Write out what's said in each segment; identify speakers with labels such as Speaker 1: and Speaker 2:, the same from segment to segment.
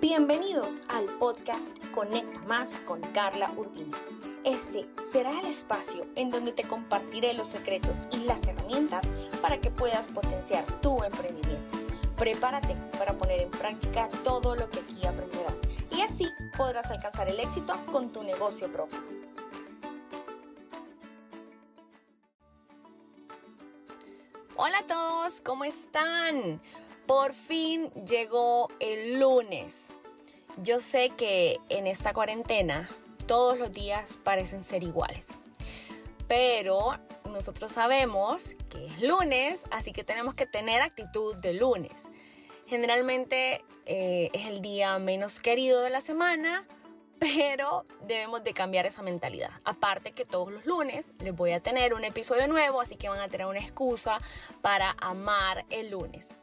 Speaker 1: Bienvenidos al podcast Conecta Más con Carla Urbina. Este será el espacio en donde te compartiré los secretos y las herramientas para que puedas potenciar tu emprendimiento. Prepárate para poner en práctica todo lo que aquí aprenderás y así podrás alcanzar el éxito con tu negocio propio. Hola a todos, ¿cómo están? Por fin llegó el lunes. Yo sé que en esta cuarentena todos los días parecen ser iguales, pero nosotros sabemos que es lunes, así que tenemos que tener actitud de lunes. Generalmente eh, es el día menos querido de la semana, pero debemos de cambiar esa mentalidad. Aparte que todos los lunes les voy a tener un episodio nuevo, así que van a tener una excusa para amar el lunes.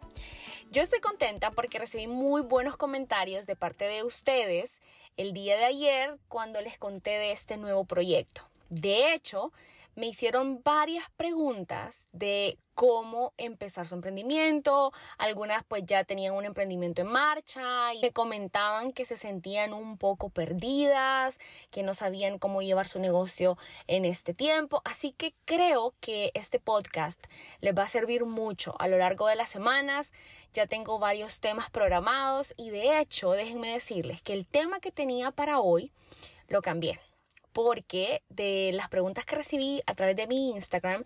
Speaker 1: Yo estoy contenta porque recibí muy buenos comentarios de parte de ustedes el día de ayer cuando les conté de este nuevo proyecto. De hecho, me hicieron varias preguntas de cómo empezar su emprendimiento. Algunas pues ya tenían un emprendimiento en marcha y me comentaban que se sentían un poco perdidas, que no sabían cómo llevar su negocio en este tiempo. Así que creo que este podcast les va a servir mucho a lo largo de las semanas. Ya tengo varios temas programados y de hecho déjenme decirles que el tema que tenía para hoy lo cambié porque de las preguntas que recibí a través de mi Instagram,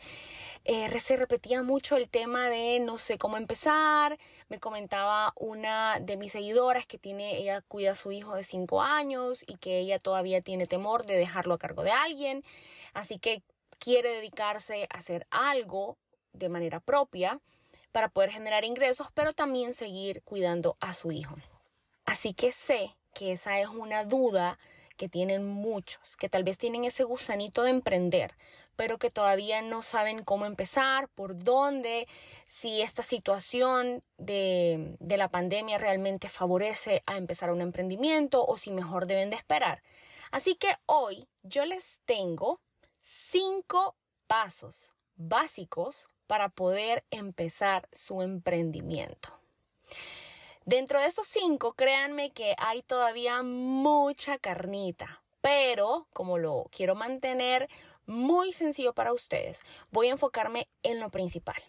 Speaker 1: eh, se repetía mucho el tema de no sé cómo empezar. Me comentaba una de mis seguidoras que tiene, ella cuida a su hijo de 5 años y que ella todavía tiene temor de dejarlo a cargo de alguien. Así que quiere dedicarse a hacer algo de manera propia para poder generar ingresos, pero también seguir cuidando a su hijo. Así que sé que esa es una duda que tienen muchos, que tal vez tienen ese gusanito de emprender, pero que todavía no saben cómo empezar, por dónde, si esta situación de, de la pandemia realmente favorece a empezar un emprendimiento o si mejor deben de esperar. Así que hoy yo les tengo cinco pasos básicos para poder empezar su emprendimiento. Dentro de estos cinco, créanme que hay todavía mucha carnita, pero como lo quiero mantener muy sencillo para ustedes, voy a enfocarme en lo principal.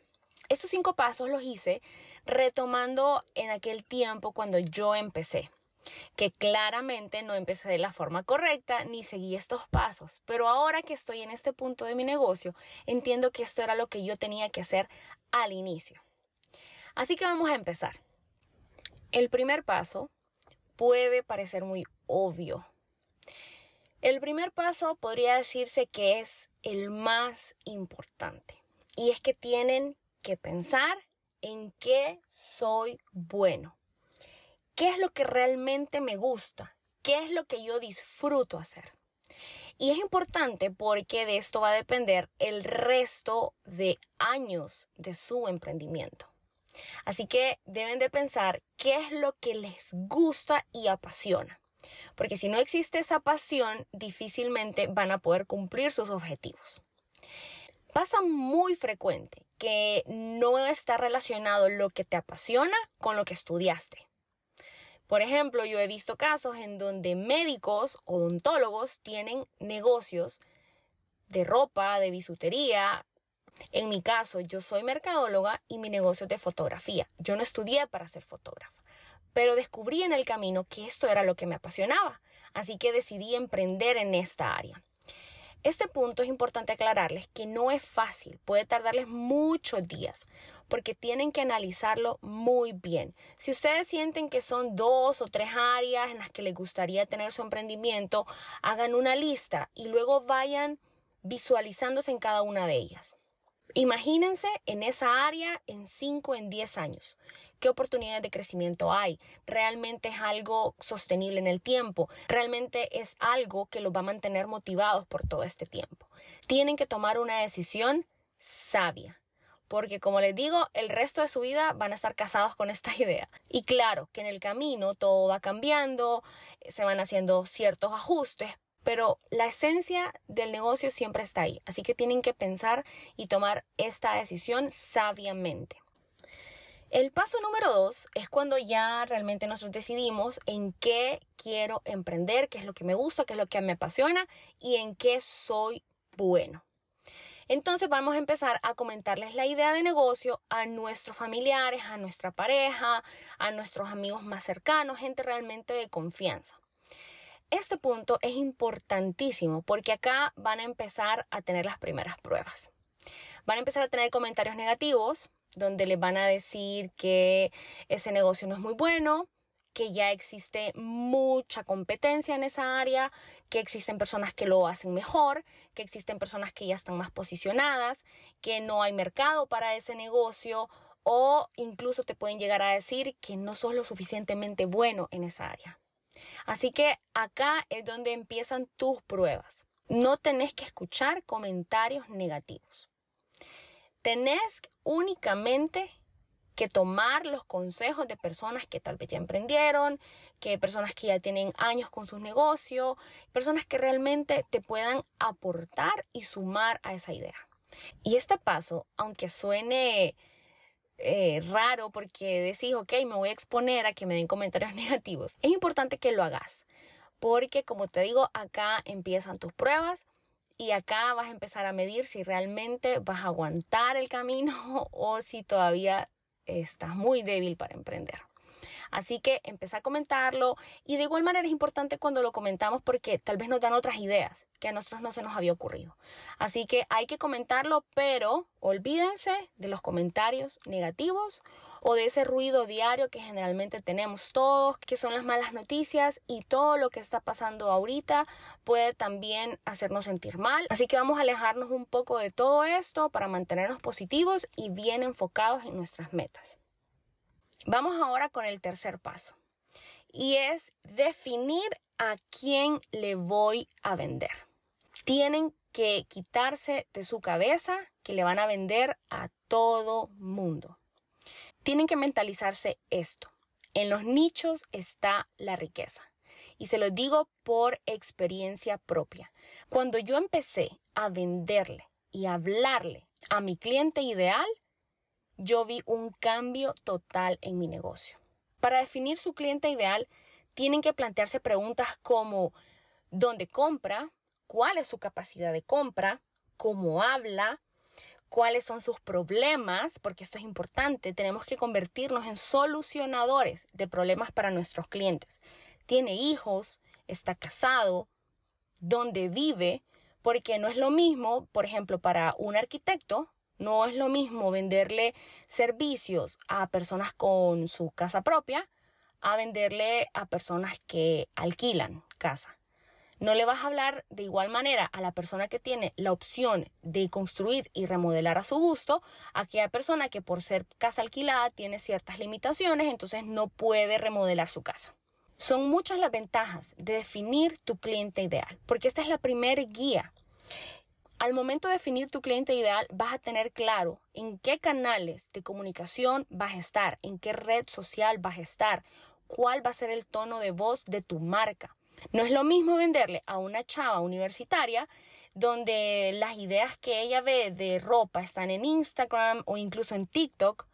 Speaker 1: Estos cinco pasos los hice retomando en aquel tiempo cuando yo empecé que claramente no empecé de la forma correcta ni seguí estos pasos, pero ahora que estoy en este punto de mi negocio, entiendo que esto era lo que yo tenía que hacer al inicio. Así que vamos a empezar. El primer paso puede parecer muy obvio. El primer paso podría decirse que es el más importante y es que tienen que pensar en qué soy bueno, qué es lo que realmente me gusta, qué es lo que yo disfruto hacer. Y es importante porque de esto va a depender el resto de años de su emprendimiento. Así que deben de pensar qué es lo que les gusta y apasiona. Porque si no existe esa pasión, difícilmente van a poder cumplir sus objetivos. Pasa muy frecuente que no está relacionado lo que te apasiona con lo que estudiaste. Por ejemplo, yo he visto casos en donde médicos, odontólogos tienen negocios de ropa, de bisutería, en mi caso, yo soy mercadóloga y mi negocio es de fotografía. Yo no estudié para ser fotógrafa, pero descubrí en el camino que esto era lo que me apasionaba, así que decidí emprender en esta área. Este punto es importante aclararles que no es fácil, puede tardarles muchos días, porque tienen que analizarlo muy bien. Si ustedes sienten que son dos o tres áreas en las que les gustaría tener su emprendimiento, hagan una lista y luego vayan visualizándose en cada una de ellas. Imagínense en esa área en 5, en 10 años. ¿Qué oportunidades de crecimiento hay? ¿Realmente es algo sostenible en el tiempo? ¿Realmente es algo que los va a mantener motivados por todo este tiempo? Tienen que tomar una decisión sabia. Porque como les digo, el resto de su vida van a estar casados con esta idea. Y claro que en el camino todo va cambiando, se van haciendo ciertos ajustes, pero la esencia del negocio siempre está ahí, así que tienen que pensar y tomar esta decisión sabiamente. El paso número dos es cuando ya realmente nosotros decidimos en qué quiero emprender, qué es lo que me gusta, qué es lo que me apasiona y en qué soy bueno. Entonces vamos a empezar a comentarles la idea de negocio a nuestros familiares, a nuestra pareja, a nuestros amigos más cercanos, gente realmente de confianza. Este punto es importantísimo porque acá van a empezar a tener las primeras pruebas. Van a empezar a tener comentarios negativos, donde les van a decir que ese negocio no es muy bueno, que ya existe mucha competencia en esa área, que existen personas que lo hacen mejor, que existen personas que ya están más posicionadas, que no hay mercado para ese negocio o incluso te pueden llegar a decir que no sos lo suficientemente bueno en esa área. Así que acá es donde empiezan tus pruebas. No tenés que escuchar comentarios negativos. Tenés únicamente que tomar los consejos de personas que tal vez ya emprendieron, que personas que ya tienen años con sus negocios, personas que realmente te puedan aportar y sumar a esa idea. Y este paso, aunque suene eh, raro porque decís, ok, me voy a exponer a que me den comentarios negativos, es importante que lo hagas. Porque como te digo, acá empiezan tus pruebas, y acá vas a empezar a medir si realmente vas a aguantar el camino o si todavía estás muy débil para emprender. Así que empecé a comentarlo y de igual manera es importante cuando lo comentamos porque tal vez nos dan otras ideas que a nosotros no se nos había ocurrido. Así que hay que comentarlo, pero olvídense de los comentarios negativos o de ese ruido diario que generalmente tenemos todos, que son las malas noticias y todo lo que está pasando ahorita puede también hacernos sentir mal. Así que vamos a alejarnos un poco de todo esto para mantenernos positivos y bien enfocados en nuestras metas. Vamos ahora con el tercer paso y es definir a quién le voy a vender tienen que quitarse de su cabeza que le van a vender a todo mundo. Tienen que mentalizarse esto. En los nichos está la riqueza. Y se lo digo por experiencia propia. Cuando yo empecé a venderle y hablarle a mi cliente ideal, yo vi un cambio total en mi negocio. Para definir su cliente ideal, tienen que plantearse preguntas como ¿dónde compra? cuál es su capacidad de compra, cómo habla, cuáles son sus problemas, porque esto es importante, tenemos que convertirnos en solucionadores de problemas para nuestros clientes. Tiene hijos, está casado, dónde vive, porque no es lo mismo, por ejemplo, para un arquitecto, no es lo mismo venderle servicios a personas con su casa propia a venderle a personas que alquilan casa. No le vas a hablar de igual manera a la persona que tiene la opción de construir y remodelar a su gusto, a aquella persona que por ser casa alquilada tiene ciertas limitaciones, entonces no puede remodelar su casa. Son muchas las ventajas de definir tu cliente ideal, porque esta es la primera guía. Al momento de definir tu cliente ideal, vas a tener claro en qué canales de comunicación vas a estar, en qué red social vas a estar, cuál va a ser el tono de voz de tu marca. No es lo mismo venderle a una chava universitaria donde las ideas que ella ve de ropa están en Instagram o incluso en TikTok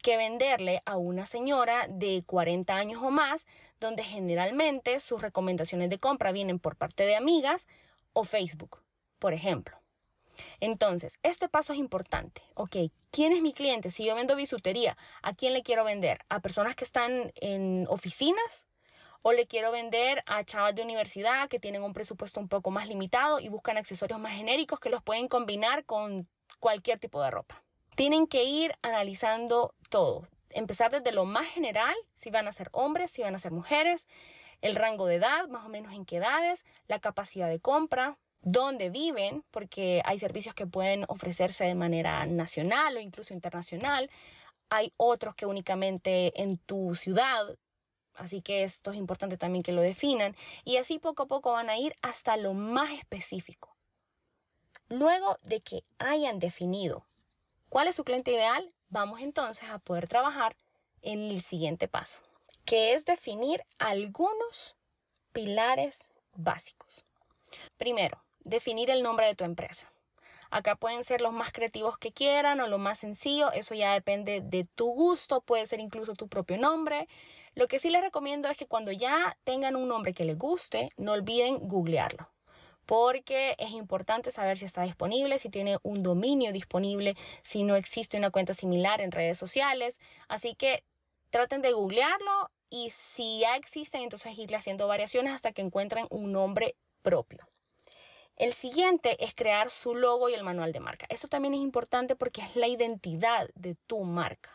Speaker 1: que venderle a una señora de 40 años o más, donde generalmente sus recomendaciones de compra vienen por parte de amigas o Facebook, por ejemplo. Entonces, este paso es importante. Ok, ¿quién es mi cliente? Si yo vendo bisutería, ¿a quién le quiero vender? ¿A personas que están en oficinas? o le quiero vender a chavas de universidad que tienen un presupuesto un poco más limitado y buscan accesorios más genéricos que los pueden combinar con cualquier tipo de ropa. Tienen que ir analizando todo. Empezar desde lo más general, si van a ser hombres, si van a ser mujeres, el rango de edad, más o menos en qué edades, la capacidad de compra, dónde viven, porque hay servicios que pueden ofrecerse de manera nacional o incluso internacional. Hay otros que únicamente en tu ciudad Así que esto es importante también que lo definan y así poco a poco van a ir hasta lo más específico. Luego de que hayan definido cuál es su cliente ideal, vamos entonces a poder trabajar en el siguiente paso, que es definir algunos pilares básicos. Primero, definir el nombre de tu empresa. Acá pueden ser los más creativos que quieran o lo más sencillo, eso ya depende de tu gusto, puede ser incluso tu propio nombre. Lo que sí les recomiendo es que cuando ya tengan un nombre que les guste, no olviden googlearlo porque es importante saber si está disponible, si tiene un dominio disponible, si no existe una cuenta similar en redes sociales. Así que traten de googlearlo y si ya existen, entonces irle haciendo variaciones hasta que encuentren un nombre propio. El siguiente es crear su logo y el manual de marca. Eso también es importante porque es la identidad de tu marca.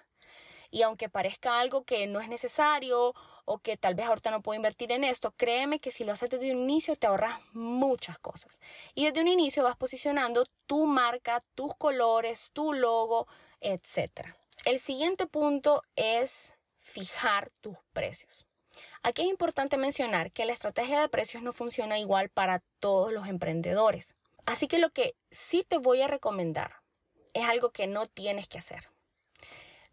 Speaker 1: Y aunque parezca algo que no es necesario o que tal vez ahorita no puedo invertir en esto, créeme que si lo haces desde un inicio te ahorras muchas cosas. Y desde un inicio vas posicionando tu marca, tus colores, tu logo, etc. El siguiente punto es fijar tus precios. Aquí es importante mencionar que la estrategia de precios no funciona igual para todos los emprendedores. Así que lo que sí te voy a recomendar es algo que no tienes que hacer.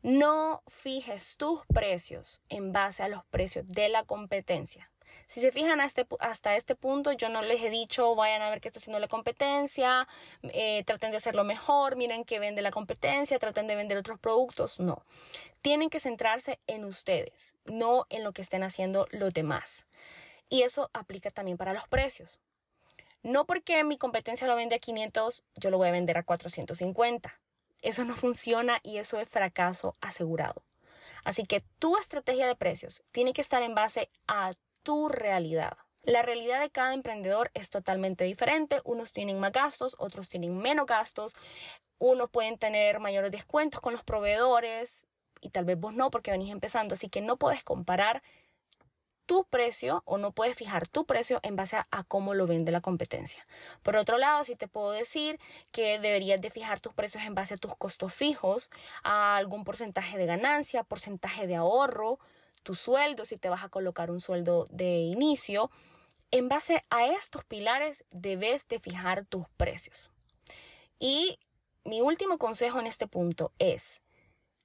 Speaker 1: No fijes tus precios en base a los precios de la competencia. Si se fijan este hasta este punto, yo no les he dicho vayan a ver qué está haciendo la competencia, eh, traten de hacerlo mejor, miren qué vende la competencia, traten de vender otros productos. No, tienen que centrarse en ustedes, no en lo que estén haciendo los demás. Y eso aplica también para los precios. No porque mi competencia lo vende a 500, yo lo voy a vender a 450. Eso no funciona y eso es fracaso asegurado. Así que tu estrategia de precios tiene que estar en base a tu realidad. La realidad de cada emprendedor es totalmente diferente. Unos tienen más gastos, otros tienen menos gastos. Unos pueden tener mayores descuentos con los proveedores y tal vez vos no porque venís empezando. Así que no puedes comparar tu precio o no puedes fijar tu precio en base a, cómo lo vende la competencia. Por otro lado, sí te puedo decir que deberías de fijar tus precios en base a tus costos fijos, a algún porcentaje de ganancia, porcentaje de ahorro, tu sueldo, si te vas a colocar un sueldo de inicio. En base a estos pilares debes de fijar tus precios. Y mi último consejo en este punto es,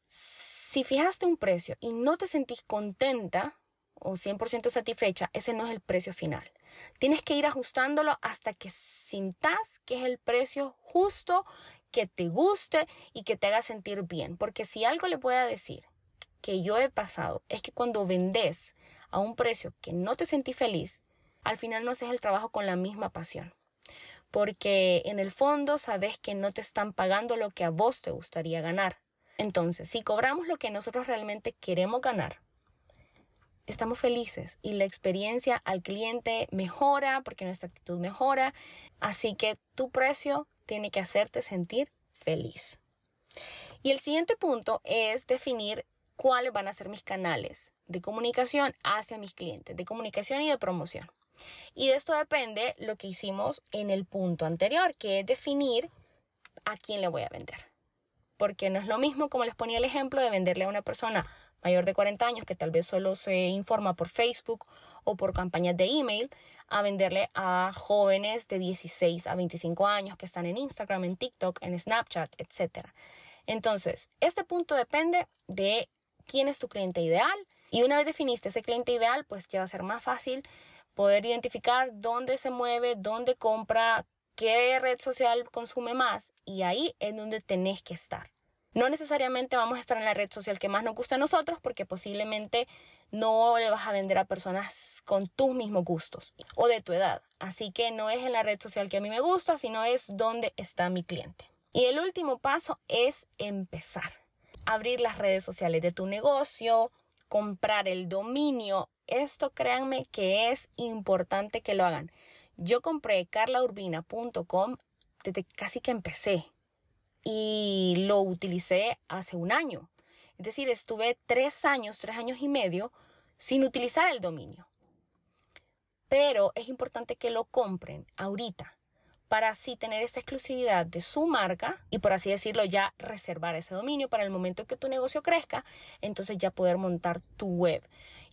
Speaker 1: si fijaste un precio y no te sentís contenta, o 100% satisfecha, ese no es el precio final. Tienes que ir ajustándolo hasta que sintas que es el precio justo, que te guste y que te haga sentir bien. Porque si algo le puedo decir que yo he pasado es que cuando vendes a un precio que no te sentí feliz, al final no haces el trabajo con la misma pasión. Porque en el fondo sabes que no te están pagando lo que a vos te gustaría ganar. Entonces, si cobramos lo que nosotros realmente queremos ganar, estamos felices y la experiencia al cliente mejora porque nuestra actitud mejora. Así que tu precio tiene que hacerte sentir feliz. Y el siguiente punto es definir cuáles van a ser mis canales de comunicación hacia mis clientes, de comunicación y de promoción. Y de esto depende lo que hicimos en el punto anterior, que es definir a quién le voy a vender. Porque no es lo mismo, como les ponía el ejemplo, de venderle a una persona mayor de 40 años que tal vez solo se informa por Facebook o por campañas de email, a venderle a jóvenes de 16 a 25 años que están en Instagram, en TikTok, en Snapchat, etc. Entonces, este punto depende de quién es tu cliente ideal y una vez definiste ese cliente ideal, pues ya va a ser más fácil poder identificar dónde se mueve, dónde compra, qué red social consume más y ahí es donde tenés que estar. No necesariamente vamos a estar en la red social que más nos gusta a nosotros porque posiblemente no le vas a vender a personas con tus mismos gustos o de tu edad. Así que no es en la red social que a mí me gusta, sino es donde está mi cliente. Y el último paso es empezar. Abrir las redes sociales de tu negocio, comprar el dominio. Esto créanme que es importante que lo hagan. Yo compré carlaurbina.com desde casi que empecé y lo utilicé hace un año. Es decir, estuve tres años, tres años y medio sin utilizar el dominio. Pero es importante que lo compren ahorita para así tener esa exclusividad de su marca y por así decirlo ya reservar ese dominio para el momento que tu negocio crezca, entonces ya poder montar tu web.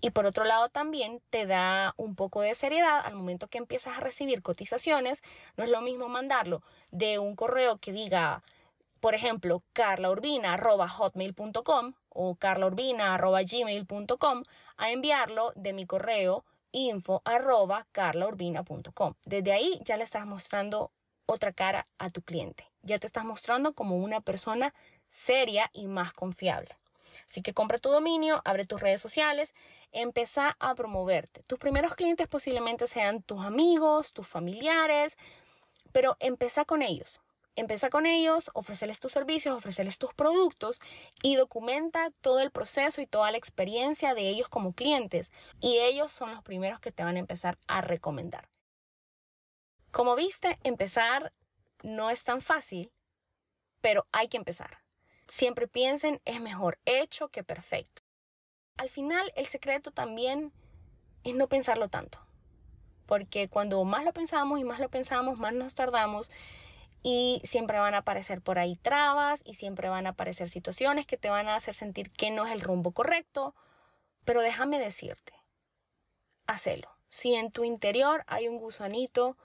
Speaker 1: Y por otro lado también te da un poco de seriedad al momento que empiezas a recibir cotizaciones. No es lo mismo mandarlo de un correo que diga por ejemplo, carlaurbina.hotmail.com o carlaurbina.gmail.com a enviarlo de mi correo info Desde ahí ya le estás mostrando otra cara a tu cliente. Ya te estás mostrando como una persona seria y más confiable. Así que compra tu dominio, abre tus redes sociales, empieza a promoverte. Tus primeros clientes posiblemente sean tus amigos, tus familiares, pero empieza con ellos. Empieza con ellos, ofrecerles tus servicios, ofrecerles tus productos y documenta todo el proceso y toda la experiencia de ellos como clientes. Y ellos son los primeros que te van a empezar a recomendar. Como viste, empezar no es tan fácil, pero hay que empezar. Siempre piensen, es mejor hecho que perfecto. Al final, el secreto también es no pensarlo tanto. Porque cuando más lo pensamos y más lo pensamos, más nos tardamos y siempre van a aparecer por ahí trabas y siempre van a aparecer situaciones que te van a hacer sentir que no es el rumbo correcto. Pero déjame decirte, hacelo. Si en tu interior hay un gusanito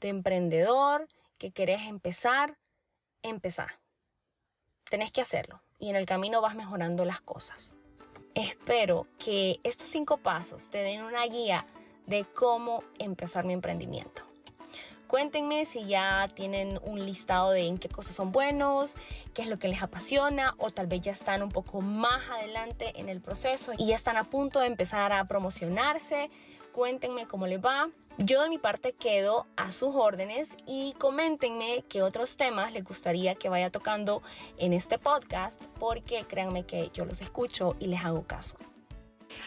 Speaker 1: de emprendedor que querés empezar, empezá. Tenés que hacerlo y en el camino vas mejorando las cosas. Espero que estos cinco pasos te den una guía de cómo empezar mi emprendimiento. Cuéntenme si ya tienen un listado de en qué cosas son buenos, qué es lo que les apasiona o tal vez ya están un poco más adelante en el proceso y ya están a punto de empezar a promocionarse. Cuéntenme cómo les va. Yo de mi parte quedo a sus órdenes y coméntenme qué otros temas les gustaría que vaya tocando en este podcast porque créanme que yo los escucho y les hago caso.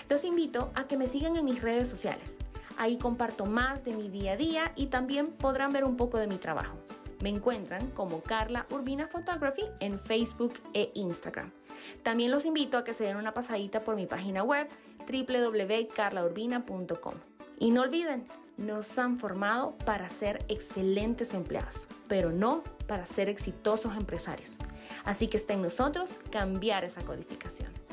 Speaker 1: Los invito a que me sigan en mis redes sociales. Ahí comparto más de mi día a día y también podrán ver un poco de mi trabajo. Me encuentran como Carla Urbina Photography en Facebook e Instagram. También los invito a que se den una pasadita por mi página web www.carlaurbina.com. Y no olviden, nos han formado para ser excelentes empleados, pero no para ser exitosos empresarios. Así que está en nosotros cambiar esa codificación.